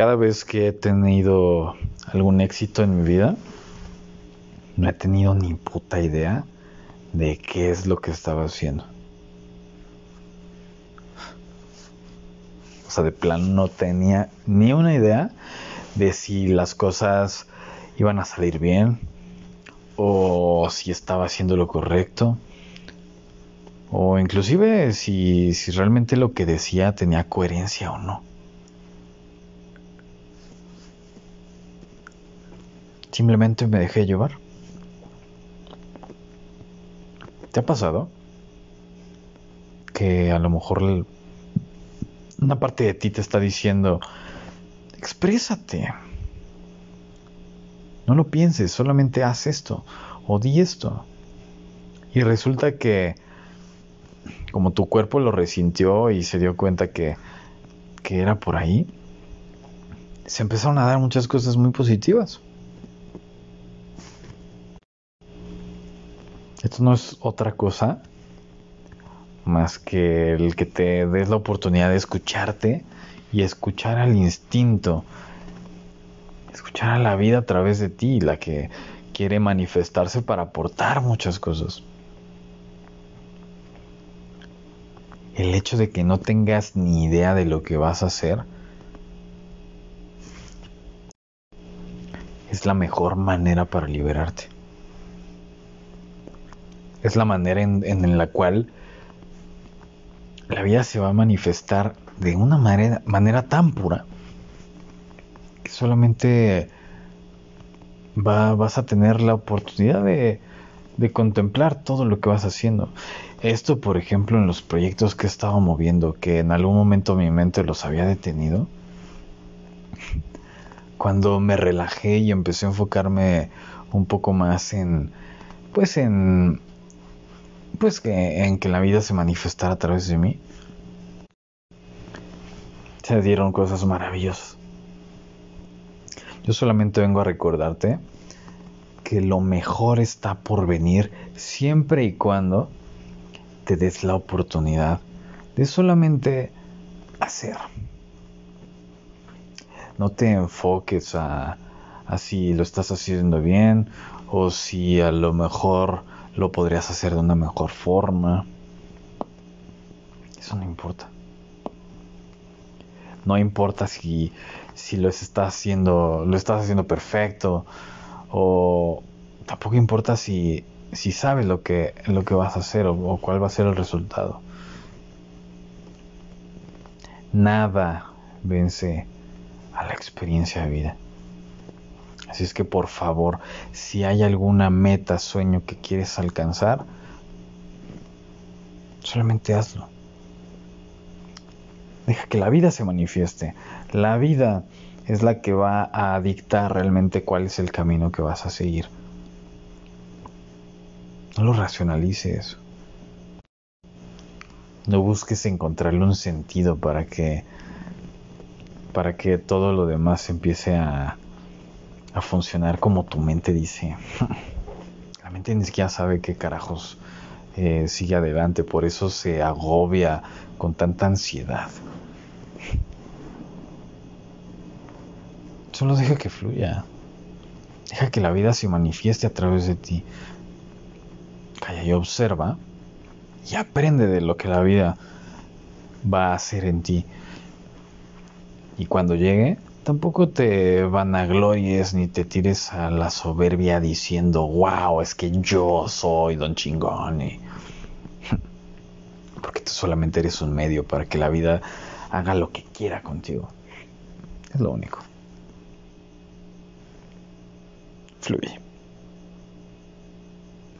cada vez que he tenido algún éxito en mi vida, no he tenido ni puta idea de qué es lo que estaba haciendo. O sea, de plan no tenía ni una idea de si las cosas iban a salir bien o si estaba haciendo lo correcto o inclusive si, si realmente lo que decía tenía coherencia o no. Simplemente me dejé llevar. ¿Te ha pasado? Que a lo mejor una parte de ti te está diciendo, exprésate. No lo pienses, solamente haz esto o di esto. Y resulta que como tu cuerpo lo resintió y se dio cuenta que, que era por ahí, se empezaron a dar muchas cosas muy positivas. Esto no es otra cosa más que el que te des la oportunidad de escucharte y escuchar al instinto, escuchar a la vida a través de ti, la que quiere manifestarse para aportar muchas cosas. El hecho de que no tengas ni idea de lo que vas a hacer es la mejor manera para liberarte. Es la manera en, en la cual la vida se va a manifestar de una manera, manera tan pura que solamente va, vas a tener la oportunidad de, de contemplar todo lo que vas haciendo. Esto, por ejemplo, en los proyectos que he estado moviendo, que en algún momento mi mente los había detenido, cuando me relajé y empecé a enfocarme un poco más en, pues en, pues que, en que la vida se manifestara a través de mí, se dieron cosas maravillosas. Yo solamente vengo a recordarte que lo mejor está por venir siempre y cuando te des la oportunidad de solamente hacer. No te enfoques a, si lo estás haciendo bien o si a lo mejor lo podrías hacer de una mejor forma. Eso no importa. No importa si, si lo estás haciendo, lo estás haciendo perfecto o tampoco importa si, si sabes lo que, lo que vas a hacer o, o cuál va a ser el resultado. Nada vence a la experiencia de vida. Así es que por favor, si hay alguna meta, sueño que quieres alcanzar, solamente hazlo. Deja que la vida se manifieste. La vida es la que va a dictar realmente cuál es el camino que vas a seguir. No lo racionalices. No busques encontrarle un sentido para que para que todo lo demás empiece a a funcionar como tu mente dice. La mente ni siquiera sabe qué carajos eh, sigue adelante, por eso se agobia con tanta ansiedad. Solo deja que fluya. Deja que la vida se manifieste a través de ti. Calla y observa y aprende de lo que la vida va a hacer en ti. Y cuando llegue, tampoco te vanaglories ni te tires a la soberbia diciendo, wow, es que yo soy don chingón. Porque tú solamente eres un medio para que la vida haga lo que quiera contigo. Es lo único. Fluye.